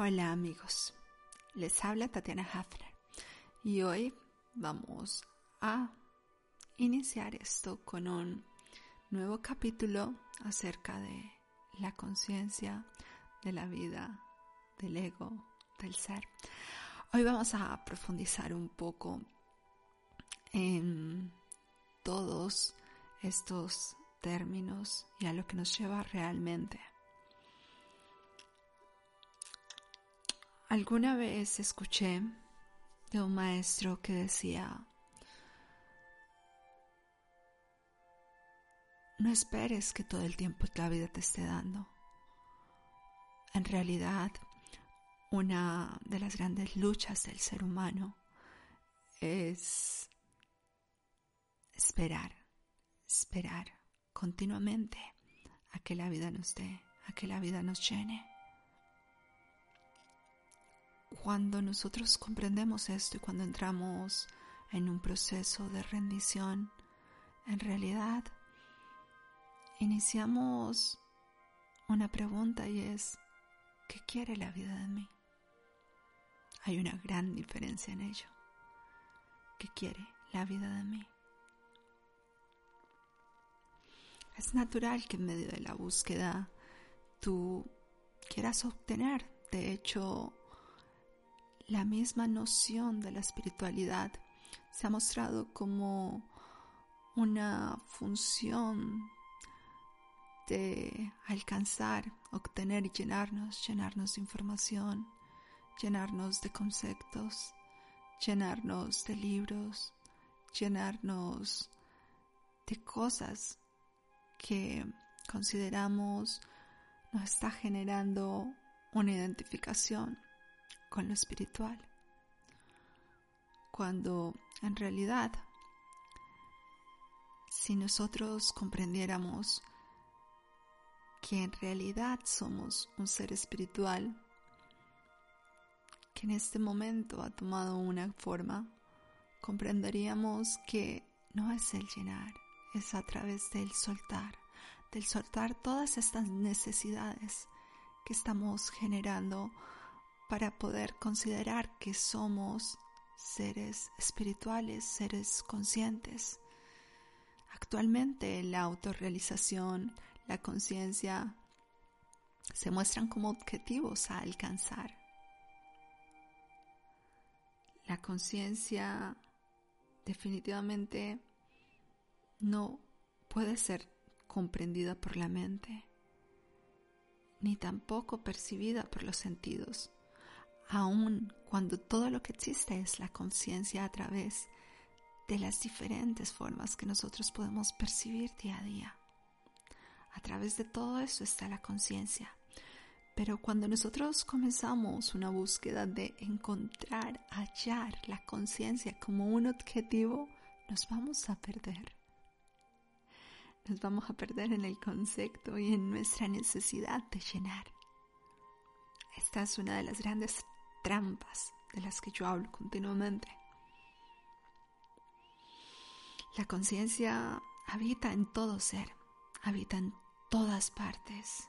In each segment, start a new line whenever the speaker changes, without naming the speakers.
Hola amigos, les habla Tatiana Hafner y hoy vamos a iniciar esto con un nuevo capítulo acerca de la conciencia de la vida, del ego, del ser. Hoy vamos a profundizar un poco en todos estos términos y a lo que nos lleva realmente. Alguna vez escuché de un maestro que decía, No esperes que todo el tiempo la vida te esté dando. En realidad, una de las grandes luchas del ser humano es esperar, esperar continuamente a que la vida nos dé, a que la vida nos llene. Cuando nosotros comprendemos esto y cuando entramos en un proceso de rendición, en realidad iniciamos una pregunta y es, ¿qué quiere la vida de mí? Hay una gran diferencia en ello. ¿Qué quiere la vida de mí? Es natural que en medio de la búsqueda tú quieras obtener. De hecho, la misma noción de la espiritualidad. Se ha mostrado como una función de alcanzar, obtener y llenarnos, llenarnos de información, llenarnos de conceptos, llenarnos de libros, llenarnos de cosas que consideramos nos está generando una identificación con lo espiritual. Cuando en realidad, si nosotros comprendiéramos que en realidad somos un ser espiritual que en este momento ha tomado una forma, comprenderíamos que no es el llenar, es a través del soltar, del soltar todas estas necesidades que estamos generando para poder considerar que somos seres espirituales, seres conscientes. Actualmente la autorrealización, la conciencia se muestran como objetivos a alcanzar. La conciencia definitivamente no puede ser comprendida por la mente, ni tampoco percibida por los sentidos, aun cuando todo lo que existe es la conciencia a través de las diferentes formas que nosotros podemos percibir día a día. A través de todo eso está la conciencia. Pero cuando nosotros comenzamos una búsqueda de encontrar, hallar la conciencia como un objetivo, nos vamos a perder. Nos vamos a perder en el concepto y en nuestra necesidad de llenar. Esta es una de las grandes trampas de las que yo hablo continuamente. La conciencia habita en todo ser, habita en todas partes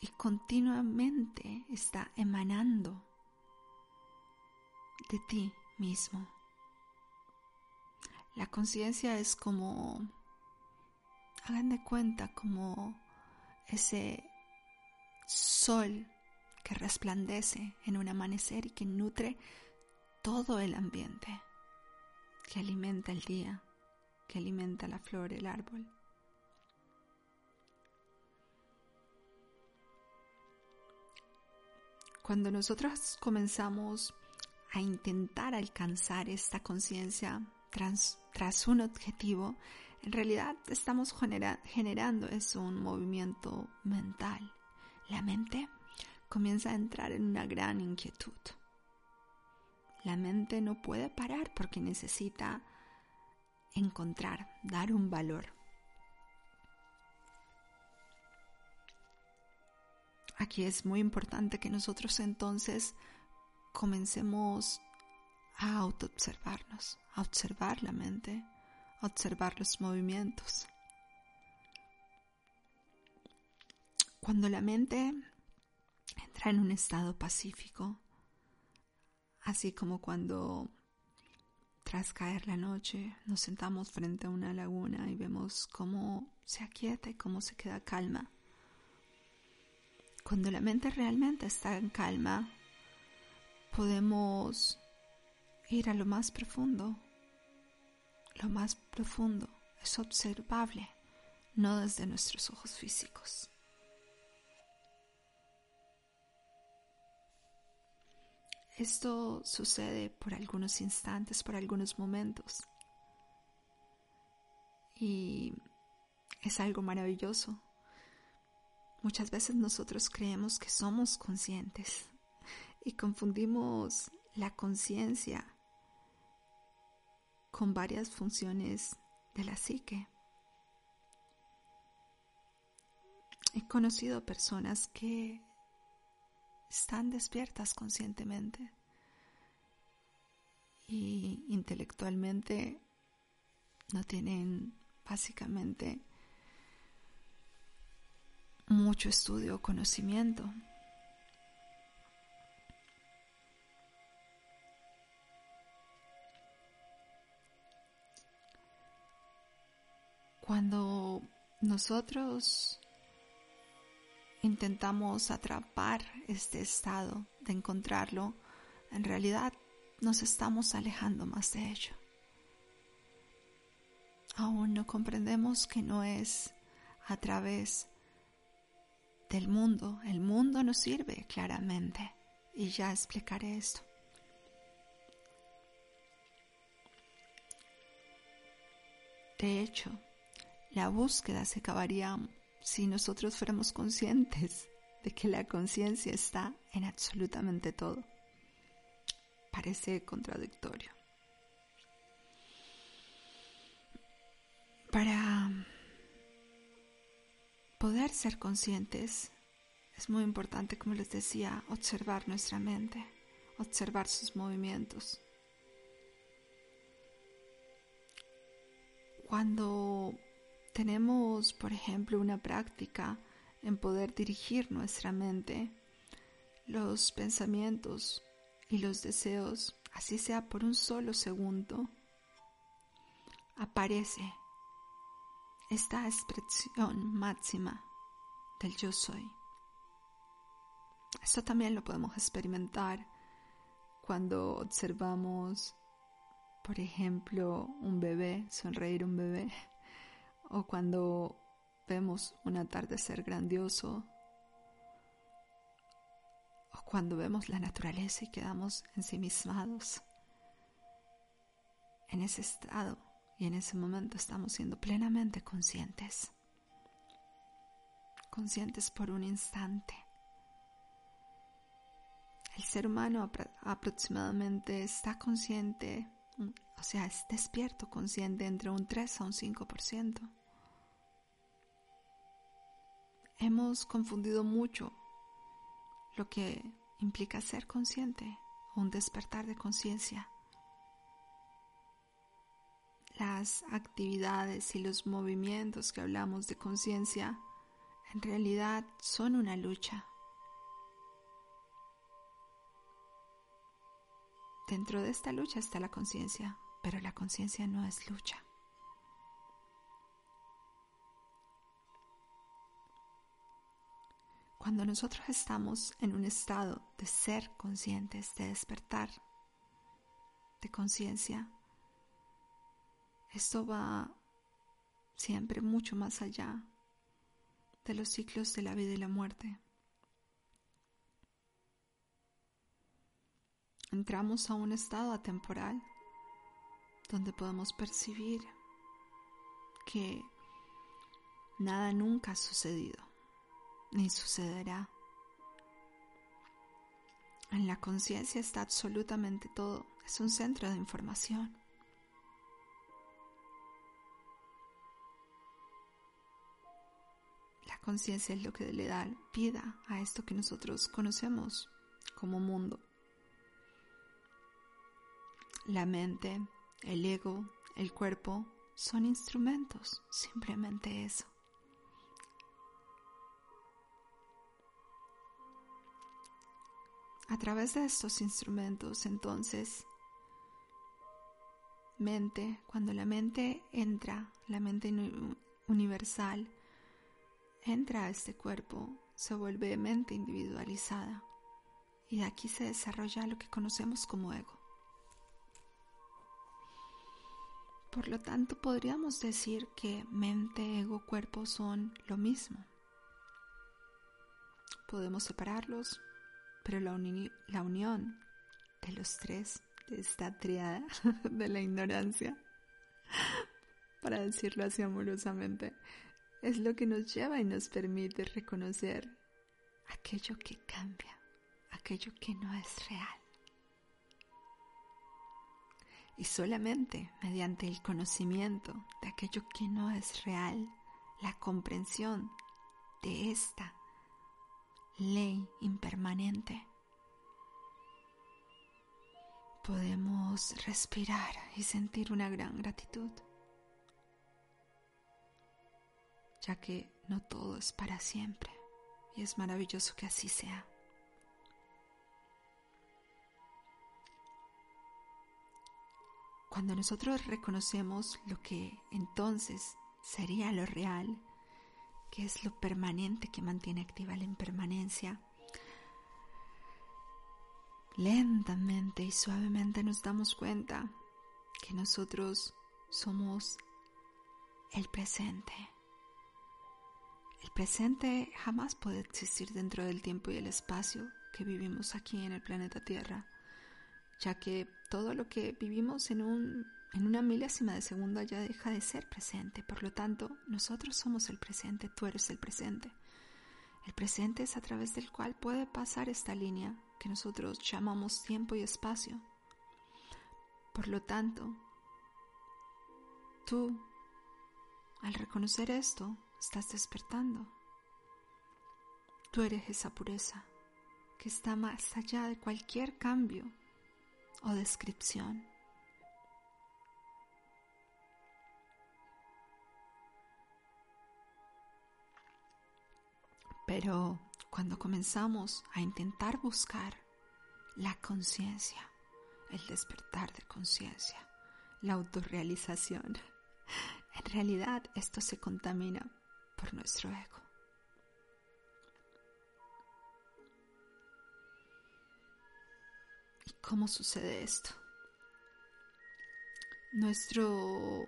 y continuamente está emanando de ti mismo. La conciencia es como, hagan de cuenta, como ese sol resplandece en un amanecer y que nutre todo el ambiente, que alimenta el día, que alimenta la flor, el árbol. Cuando nosotros comenzamos a intentar alcanzar esta conciencia tras, un objetivo, en realidad estamos generando es un movimiento mental. La mente comienza a entrar en una gran inquietud. La mente no puede parar porque necesita encontrar, dar un valor. Aquí es muy importante que nosotros entonces comencemos a autoobservarnos, a observar la mente, a observar los movimientos. Cuando la mente entra en un estado pacífico, así como cuando tras caer la noche nos sentamos frente a una laguna y vemos cómo se aquieta y cómo se queda calma. Cuando la mente realmente está en calma, podemos ir a lo más profundo. Lo más profundo es observable, no desde nuestros ojos físicos. Esto sucede por algunos instantes, por algunos momentos. Y es algo maravilloso. Muchas veces nosotros creemos que somos conscientes y confundimos la conciencia con varias funciones de la psique. He conocido personas que están despiertas conscientemente y intelectualmente no tienen básicamente mucho estudio o conocimiento. Cuando nosotros intentamos atrapar este estado de encontrarlo, en realidad nos estamos alejando más de ello. Aún no comprendemos que no es a través del mundo. El mundo nos sirve claramente y ya explicaré esto. De hecho, la búsqueda se acabaría si nosotros fuéramos conscientes de que la conciencia está en absolutamente todo. Parece contradictorio. Para poder ser conscientes es muy importante, como les decía, observar nuestra mente, observar sus movimientos. Cuando tenemos, por ejemplo, una práctica en poder dirigir nuestra mente, los pensamientos y los deseos, así sea por un solo segundo, aparece esta expresión máxima del yo soy. Esto también lo podemos experimentar cuando observamos, por ejemplo, un bebé, sonreír un bebé o cuando vemos un atardecer grandioso o cuando vemos la naturaleza y quedamos ensimismados. En ese estado y en ese momento estamos siendo plenamente conscientes, conscientes por un instante. El ser humano aproximadamente está consciente, o sea, es despierto consciente entre un 3 a un 5%. Hemos confundido mucho lo que implica ser consciente un despertar de conciencia. Las actividades y los movimientos que hablamos de conciencia en realidad son una lucha. Dentro de esta lucha está la conciencia, pero la conciencia no es lucha. Cuando nosotros estamos en un estado de ser conscientes, de despertar, de conciencia, esto va siempre mucho más allá de los ciclos de la vida y la muerte. Entramos a un estado atemporal donde podemos percibir que nada nunca ha sucedido ni sucederá. En la conciencia está absolutamente todo. Es un centro de información. La conciencia es lo que le da vida a esto que nosotros conocemos como mundo. La mente, el ego, el cuerpo son instrumentos, simplemente eso. A través de estos instrumentos, entonces, mente, cuando la mente entra, la mente universal, entra a este cuerpo, se vuelve mente individualizada y de aquí se desarrolla lo que conocemos como ego. Por lo tanto, podríamos decir que mente, ego, cuerpo son lo mismo. Podemos separarlos, pero la, unión de los tres, de esta triada de la ignorancia, para decirlo así amorosamente, es lo que nos lleva y nos permite reconocer aquello que cambia, aquello que no es real. Y solamente mediante el conocimiento de aquello que no es real, la comprensión de esta ley impermanente, podemos respirar y sentir una gran gratitud, ya que no todo es para siempre y es maravilloso que así sea. Cuando nosotros reconocemos lo que entonces sería lo real, que es lo permanente que mantiene activa la impermanencia, lentamente y suavemente nos damos cuenta que nosotros somos el presente. El presente jamás puede existir dentro del tiempo y el espacio que vivimos aquí en el planeta Tierra, ya que todo lo que vivimos en un en una milésima de segundo ya deja de ser presente. Por lo tanto, nosotros somos el presente, tú eres el presente. El presente es a través del cual puede pasar esta línea que nosotros llamamos tiempo y espacio. Por lo tanto, tú, al reconocer esto, estás despertando. Tú eres esa pureza que está más allá de cualquier cambio o descripción. Pero cuando comenzamos a intentar buscar la conciencia, el despertar de conciencia, la autorrealización, en realidad esto se contamina por nuestro ego. ¿Y cómo sucede esto? Nuestro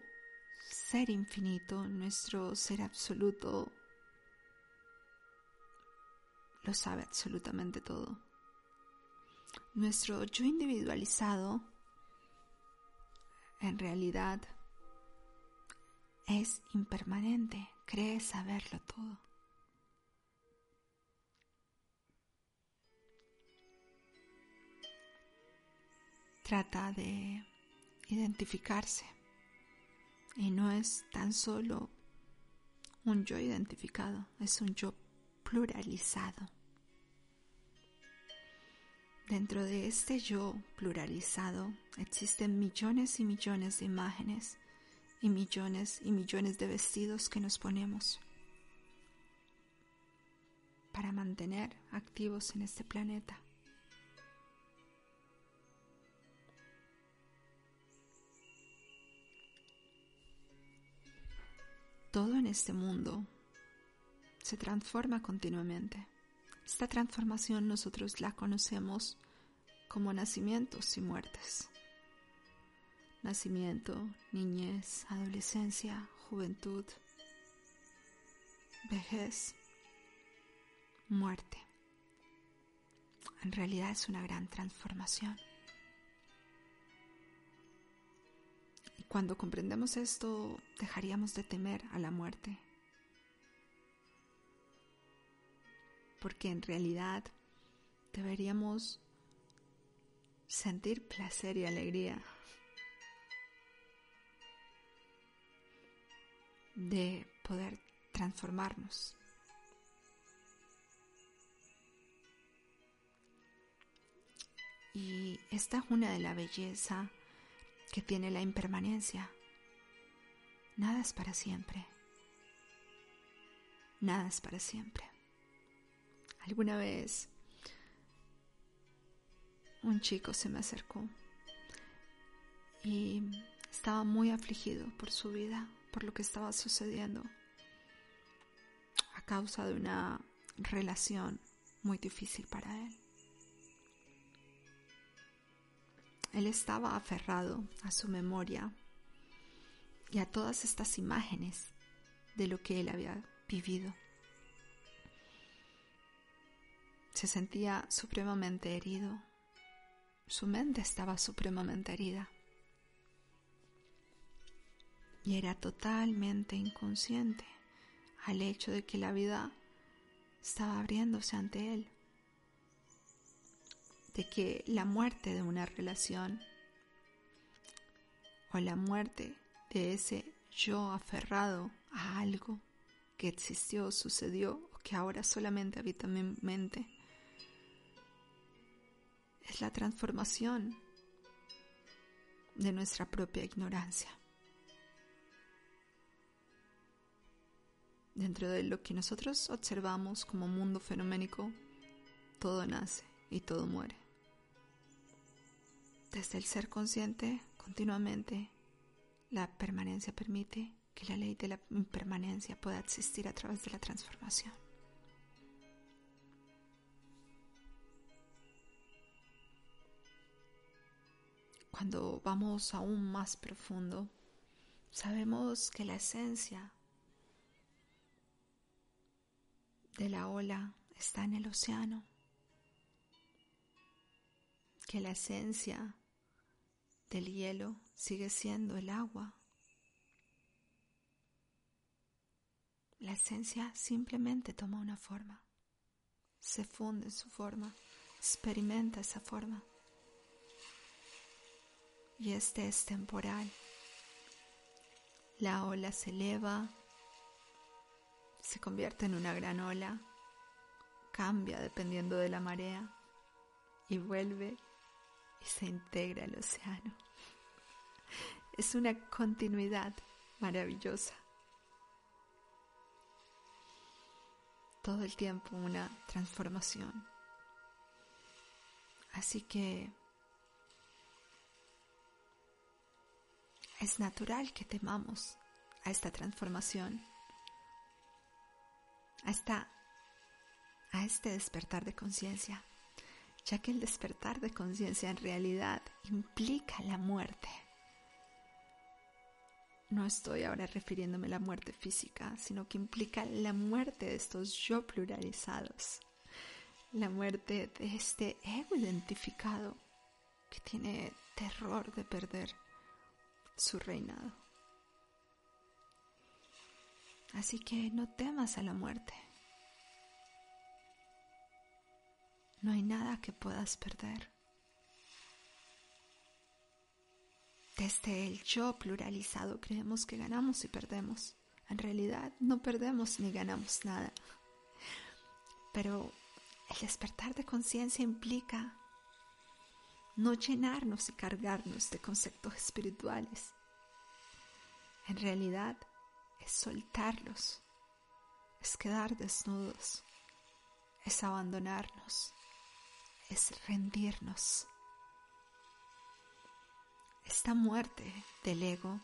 ser infinito, nuestro ser absoluto, lo sabe absolutamente todo. Nuestro yo individualizado en realidad es impermanente, cree saberlo todo. Trata de identificarse y no es tan solo un yo identificado, es un yo pluralizado. Dentro de este yo pluralizado existen millones y millones de imágenes y millones y millones de vestidos que nos ponemos para mantener activos en este planeta. Todo en este mundo se transforma continuamente. Esta transformación nosotros la conocemos como nacimientos y muertes. Nacimiento, niñez, adolescencia, juventud, vejez, muerte. En realidad es una gran transformación. Y cuando comprendemos esto, dejaríamos de temer a la muerte porque en realidad deberíamos sentir placer y alegría de poder transformarnos. Y esta es una de la belleza que tiene la impermanencia. Nada es para siempre. Nada es para siempre. Alguna vez un chico se me acercó y estaba muy afligido por su vida, por lo que estaba sucediendo a causa de una relación muy difícil para él. Él estaba aferrado a su memoria y a todas estas imágenes de lo que él había vivido. Se sentía supremamente herido. Su mente estaba supremamente herida. Y era totalmente inconsciente al hecho de que la vida estaba abriéndose ante él de que la muerte de una relación o la muerte de ese yo aferrado a algo que existió, sucedió o que ahora solamente habita en mi mente es la transformación de nuestra propia ignorancia. Dentro de lo que nosotros observamos como mundo fenoménico, todo nace y todo muere desde el ser consciente continuamente, la permanencia permite que la ley de la impermanencia pueda existir a través de la transformación. Cuando vamos aún más profundo, sabemos que la esencia de la ola está en el océano, que la esencia del hielo sigue siendo el agua. La esencia simplemente toma una forma, se funde en su forma, experimenta esa forma. Y este es temporal. La ola se eleva, se convierte en una gran ola, cambia dependiendo de la marea y vuelve y se integra al océano. Es una continuidad maravillosa. Todo el tiempo una transformación. Así que es natural que temamos a esta transformación, a, a este despertar de conciencia, ya que el despertar de conciencia en realidad implica la muerte. No estoy ahora refiriéndome a la muerte física, sino que implica la muerte de estos yo pluralizados, la muerte de este ego identificado que tiene terror de perder su reinado. Así que no temas a la muerte. No hay nada que puedas perder. Desde el yo pluralizado creemos que ganamos y perdemos. En realidad no perdemos ni ganamos nada. Pero el despertar de conciencia implica no llenarnos y cargarnos de conceptos espirituales. En realidad es soltarlos, es quedar desnudos, es abandonarnos, es rendirnos esta muerte del ego,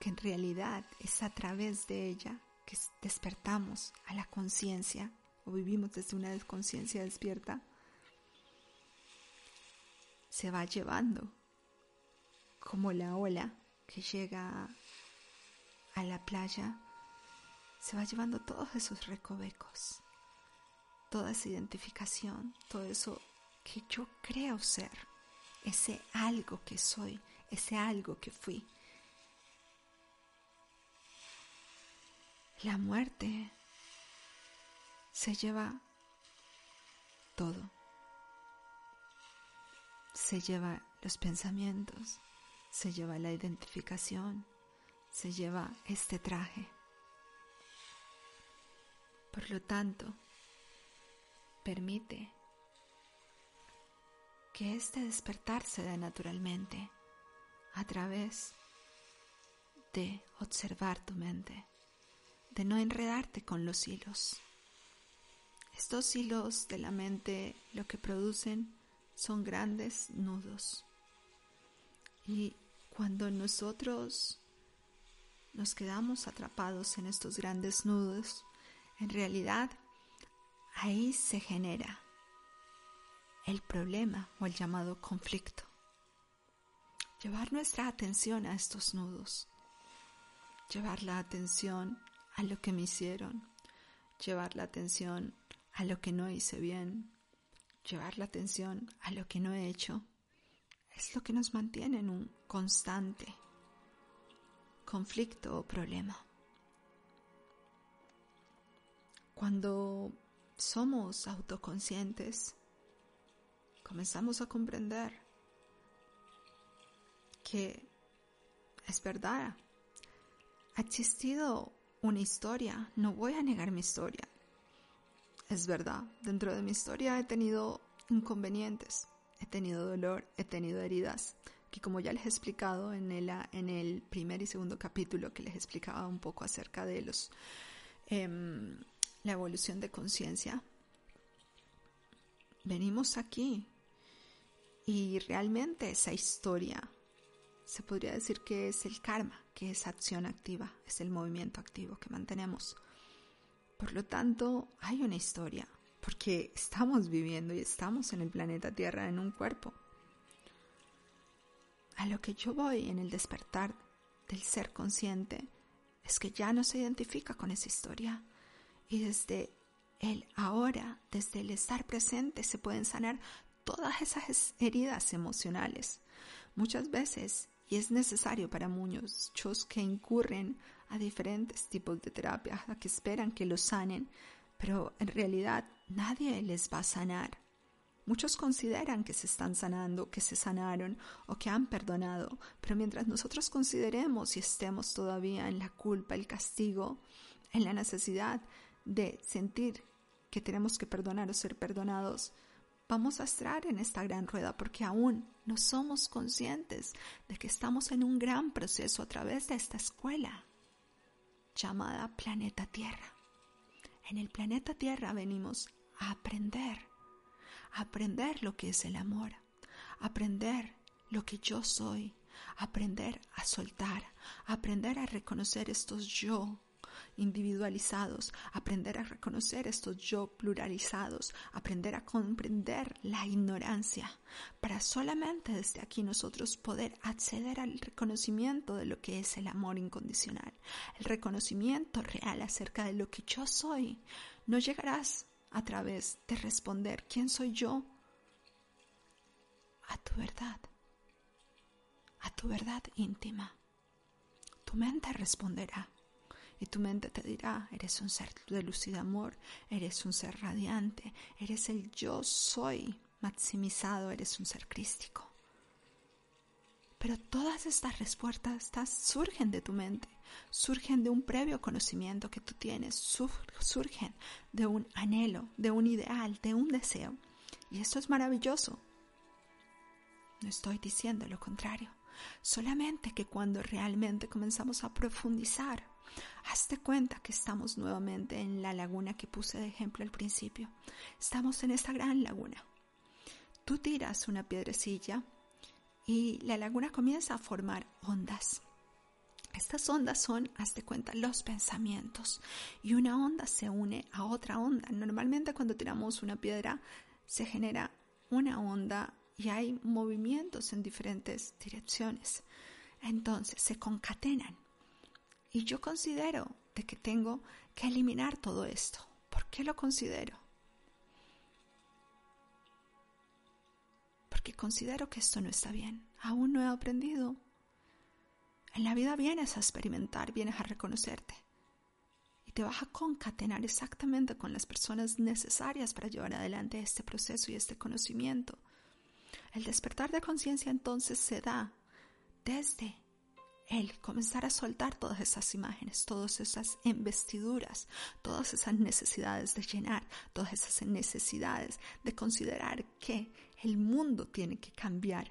que en realidad es a través de ella que despertamos a la conciencia o vivimos desde una conciencia despierta, se va llevando como la ola que llega a la playa, se va llevando todos esos recovecos, toda esa identificación, todo eso que yo creo ser ese algo que soy, ese algo que fui. La muerte se lleva todo. Se lleva los pensamientos, se lleva la identificación, se lleva este traje. Por lo tanto, permite que este despertar se naturalmente a través de observar tu mente, de no enredarte con los hilos. Estos hilos de la mente lo que producen son grandes nudos. Y cuando nosotros nos quedamos atrapados en estos grandes nudos, en realidad ahí se genera el problema o el llamado conflicto. Llevar nuestra atención a estos nudos, llevar la atención a lo que me hicieron, llevar la atención a lo que no hice bien, llevar la atención a lo que no he hecho, es lo que nos mantiene en un constante conflicto o problema. Cuando somos autoconscientes, comenzamos a comprender que es verdad, ha existido una historia, no voy a negar mi historia, es verdad, dentro de mi historia he tenido inconvenientes, he tenido dolor, he tenido heridas, que como ya les he explicado en el, en el primer y segundo capítulo que les explicaba un poco acerca de los em, la evolución de conciencia, venimos aquí y realmente esa historia se podría decir que es el karma, que es acción activa, es el movimiento activo que mantenemos. Por lo tanto, hay una historia, porque estamos viviendo y estamos en el planeta Tierra en un cuerpo. A lo que yo voy en el despertar del ser consciente es que ya no se identifica con esa historia y desde el ahora, desde el estar presente, se pueden sanar todas esas heridas emocionales. Muchas veces, y es necesario para muchos que incurren a diferentes tipos de terapias, a que esperan que los sanen, pero en realidad nadie les va a sanar. Muchos consideran que se están sanando, que se sanaron o que han perdonado, pero mientras nosotros consideremos y estemos todavía en la culpa, el castigo, en la necesidad de sentir que tenemos que perdonar o ser perdonados, vamos a estar en esta gran rueda porque aún no somos conscientes de que estamos en un gran proceso a través de esta escuela llamada planeta Tierra. En el planeta Tierra venimos a aprender, a aprender lo que es el amor, a aprender lo que yo soy, a aprender a soltar, aprender a reconocer estos yo individualizados, aprender a reconocer estos yo pluralizados, aprender a comprender la ignorancia, para solamente desde aquí nosotros poder acceder al reconocimiento de lo que es el amor incondicional, el reconocimiento real acerca de lo que yo soy. No llegarás a través de responder quién soy yo a tu verdad, a tu verdad íntima. Tu mente responderá y tu mente te dirá, eres un ser de luz y amor, eres un ser radiante, eres el yo soy maximizado, eres un ser crístico. Pero todas estas respuestas surgen de tu mente, surgen de un previo conocimiento que tú tienes, surgen de un anhelo, de un ideal, de un deseo. Y esto es maravilloso. No estoy diciendo lo contrario, solamente que cuando realmente comenzamos a profundizar Hazte cuenta que estamos nuevamente en la laguna que puse de ejemplo al principio. Estamos en esta gran laguna. Tú tiras una piedrecilla y la laguna comienza a formar ondas. Estas ondas son, hazte cuenta, los pensamientos. Y una onda se une a otra onda. Normalmente cuando tiramos una piedra se genera una onda y hay movimientos en diferentes direcciones. Entonces se concatenan. Y yo considero de que tengo que eliminar todo esto. ¿Por qué lo considero? Porque considero que esto no está bien. Aún no he aprendido. En la vida vienes a experimentar, vienes a reconocerte. Y te vas a concatenar exactamente con las personas necesarias para llevar adelante este proceso y este conocimiento. El despertar de conciencia entonces se da desde el comenzar a soltar todas esas imágenes, todas esas investiduras, todas esas necesidades de llenar, todas esas necesidades de considerar que el mundo tiene que cambiar.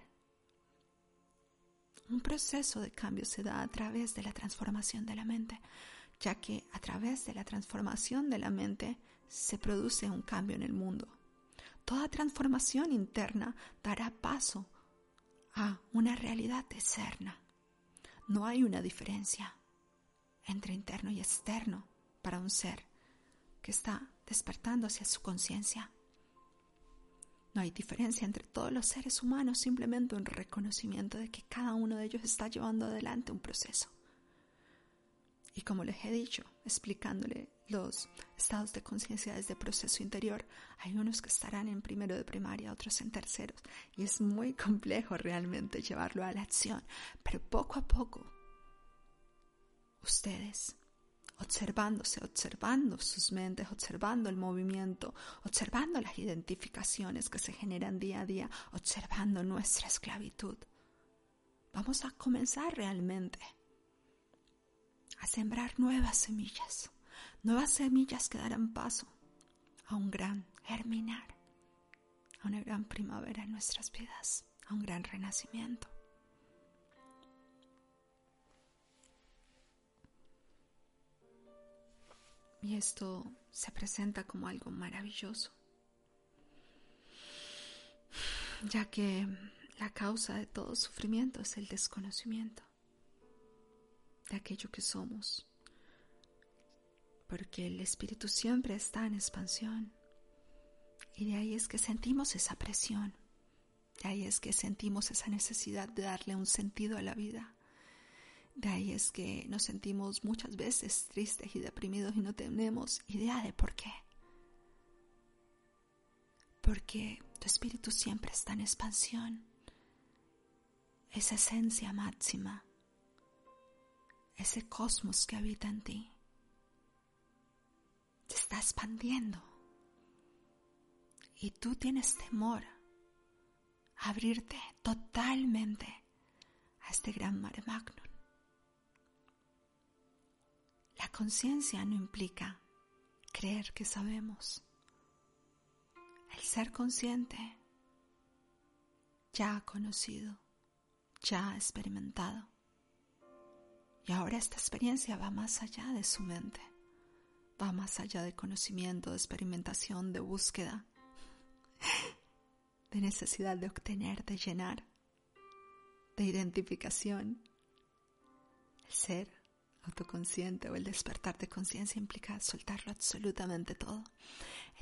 Un proceso de cambio se da a través de la transformación de la mente, ya que a través de la transformación de la mente se produce un cambio en el mundo. Toda transformación interna dará paso a una realidad externa. No hay una diferencia entre interno y externo para un ser que está despertando hacia su conciencia. No hay diferencia entre todos los seres humanos, simplemente un reconocimiento de que cada uno de ellos está llevando adelante un proceso. Y como les he dicho, explicándole los estados de conciencia desde proceso interior, hay unos que estarán en primero de primaria, otros en terceros, y es muy complejo realmente llevarlo a la acción, pero poco a poco, ustedes observándose, observando sus mentes, observando el movimiento, observando las identificaciones que se generan día a día, observando nuestra esclavitud. Vamos a comenzar realmente a sembrar nuevas semillas, nuevas semillas que darán paso a un gran germinar, a una gran primavera en nuestras vidas, a un gran renacimiento. Y esto se presenta como algo maravilloso, ya que la causa de todo sufrimiento es el desconocimiento de aquello que somos, porque el espíritu siempre está en expansión y de ahí es que sentimos esa presión, de ahí es que sentimos esa necesidad de darle un sentido a la vida. De ahí es que nos sentimos muchas veces tristes y deprimidos y no tenemos idea de por qué. Porque tu espíritu siempre está en expansión. Esa esencia máxima ese cosmos que habita en ti se está expandiendo y tú tienes temor a abrirte totalmente a este gran mare magnum. La conciencia no implica creer que sabemos. El ser consciente ya ha conocido, ya ha experimentado y ahora esta experiencia va más allá de su mente, va más allá de conocimiento, de experimentación, de búsqueda, de necesidad de obtener, de llenar, de identificación. El ser autoconsciente o el despertar de conciencia implica soltarlo absolutamente todo.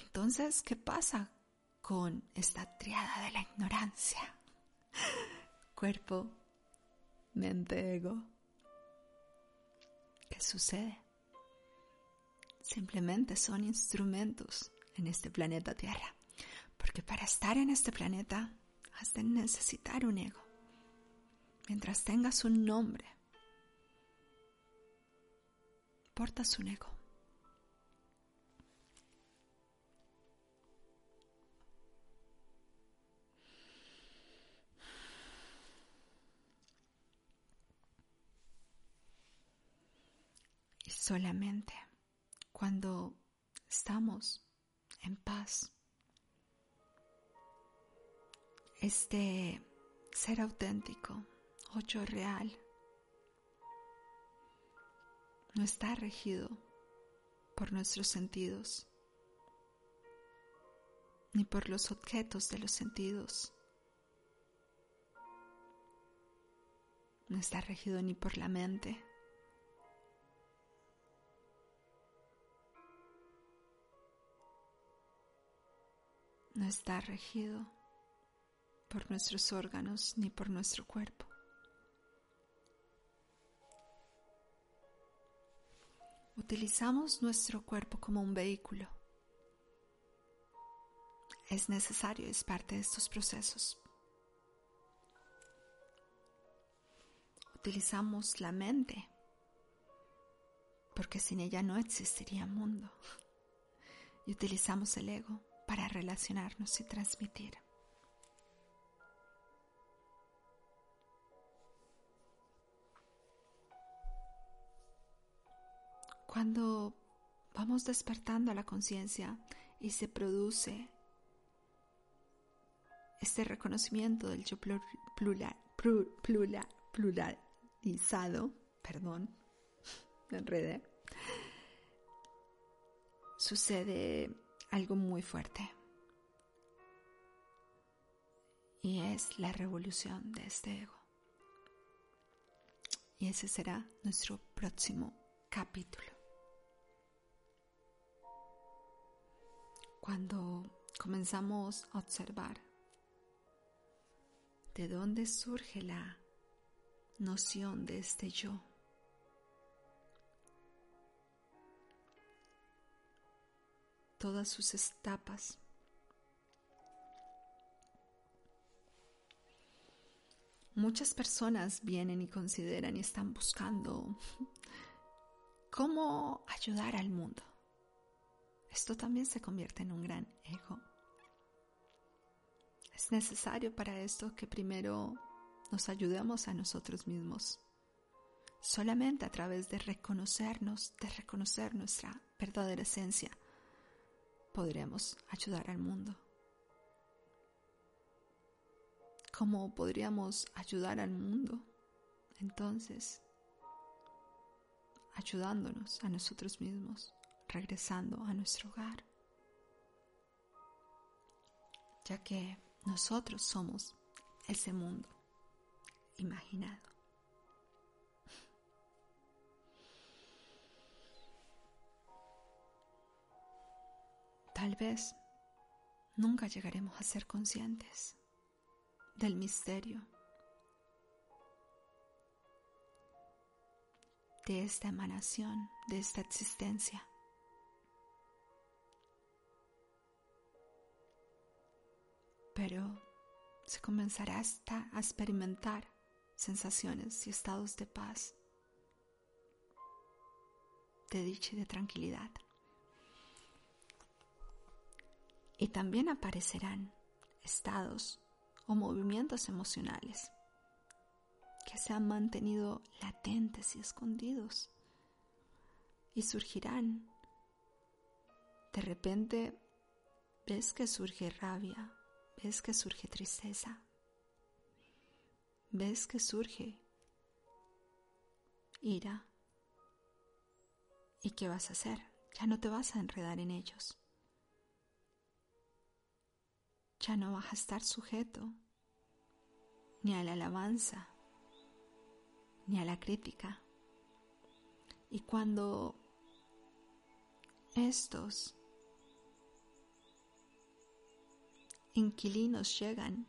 Entonces, ¿qué pasa con esta triada de la ignorancia? Cuerpo, mente, ego ¿Qué sucede? Simplemente son instrumentos en este planeta Tierra. Porque para estar en este planeta has de necesitar un ego. Mientras tengas un nombre, portas un ego. Solamente cuando estamos en paz. Este ser auténtico, ocho real, no está regido por nuestros sentidos, ni por los objetos de los sentidos. No está regido ni por la mente, no está regido por nuestros órganos ni por nuestro cuerpo. Utilizamos nuestro cuerpo como un vehículo. Es necesario, es parte de estos procesos. Utilizamos la mente porque sin ella no existiría mundo. Y utilizamos el ego para relacionarnos y transmitir. Cuando vamos despertando la conciencia y se produce este reconocimiento del yo plural, plural, plural, pluralizado, perdón, me enredé, sucede algo muy fuerte. Y es la revolución de este ego. Y ese será nuestro próximo capítulo. Cuando comenzamos a observar de dónde surge la noción de este yo. Todas sus etapas. Muchas personas vienen y consideran y están buscando cómo ayudar al mundo. Esto también se convierte en un gran ego. Es necesario para esto que primero nos ayudemos a nosotros mismos. Solamente a través de reconocernos, de reconocer nuestra verdadera esencia, podremos ayudar al mundo. ¿Cómo podríamos ayudar al mundo? Entonces, ayudándonos a nosotros mismos, regresando a nuestro hogar, ya que nosotros somos ese mundo imaginado. Tal vez nunca llegaremos a ser conscientes del misterio de esta emanación, de esta existencia. pero se comenzará hasta a experimentar sensaciones y estados de paz, de dicha y de tranquilidad. Y también aparecerán estados o movimientos emocionales que se han mantenido latentes y escondidos y surgirán. De repente ves que surge rabia, ves que surge tristeza, ves que surge ira. ¿Y qué vas a hacer? Ya no te vas a enredar en ellos. Ya no vas a estar sujeto ni a la alabanza, ni a la crítica. Y cuando estos inquilinos llegan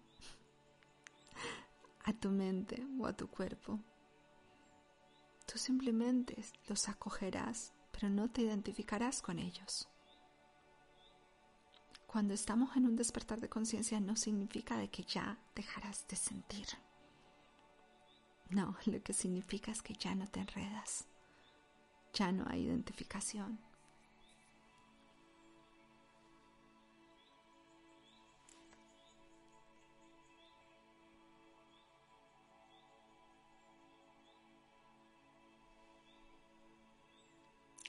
a tu mente o a tu cuerpo. Tú simplemente los acogerás, pero no te identificarás con ellos. Cuando estamos en un despertar de conciencia no significa de que ya dejarás de sentir. No, lo que significa es que ya no te enredas, ya no hay identificación.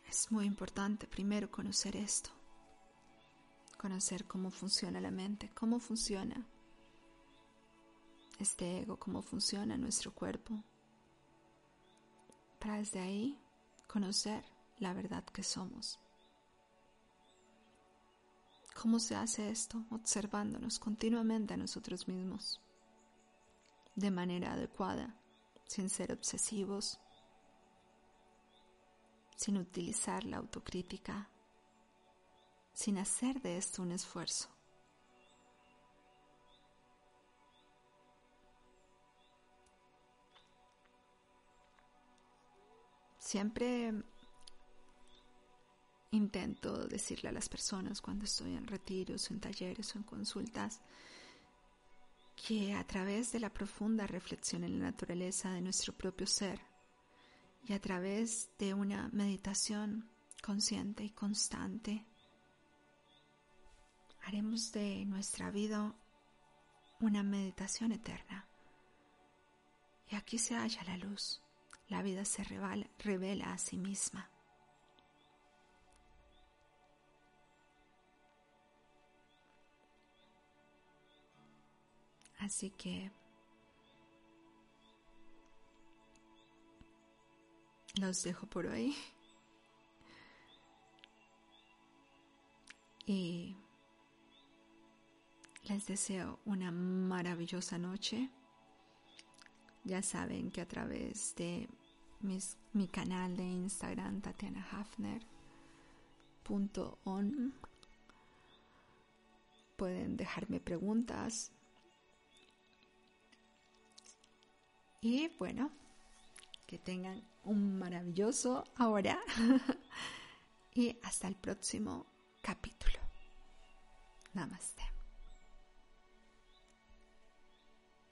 Es muy importante primero conocer esto, conocer cómo funciona la mente, cómo funciona este ego, cómo funciona nuestro cuerpo, para desde ahí conocer la verdad que somos. ¿Cómo se hace esto? Observándonos continuamente a nosotros mismos, de manera adecuada, sin ser obsesivos, sin utilizar la autocrítica, sin hacer de esto un esfuerzo. Siempre intento decirle a las personas cuando estoy en retiros, en talleres o en consultas, que a través de la profunda reflexión en la naturaleza de nuestro propio ser, y a través de una meditación consciente y constante haremos de nuestra vida una meditación eterna. Y aquí se halla la luz. La vida se revela, revela a sí misma. Así que los dejo por hoy. Y les deseo una maravillosa noche. Ya saben que a través de mi canal de Instagram, Tatiana Hafner, pueden dejarme preguntas. Y bueno, que tengan un maravilloso ahora y hasta el próximo capítulo. Namaste.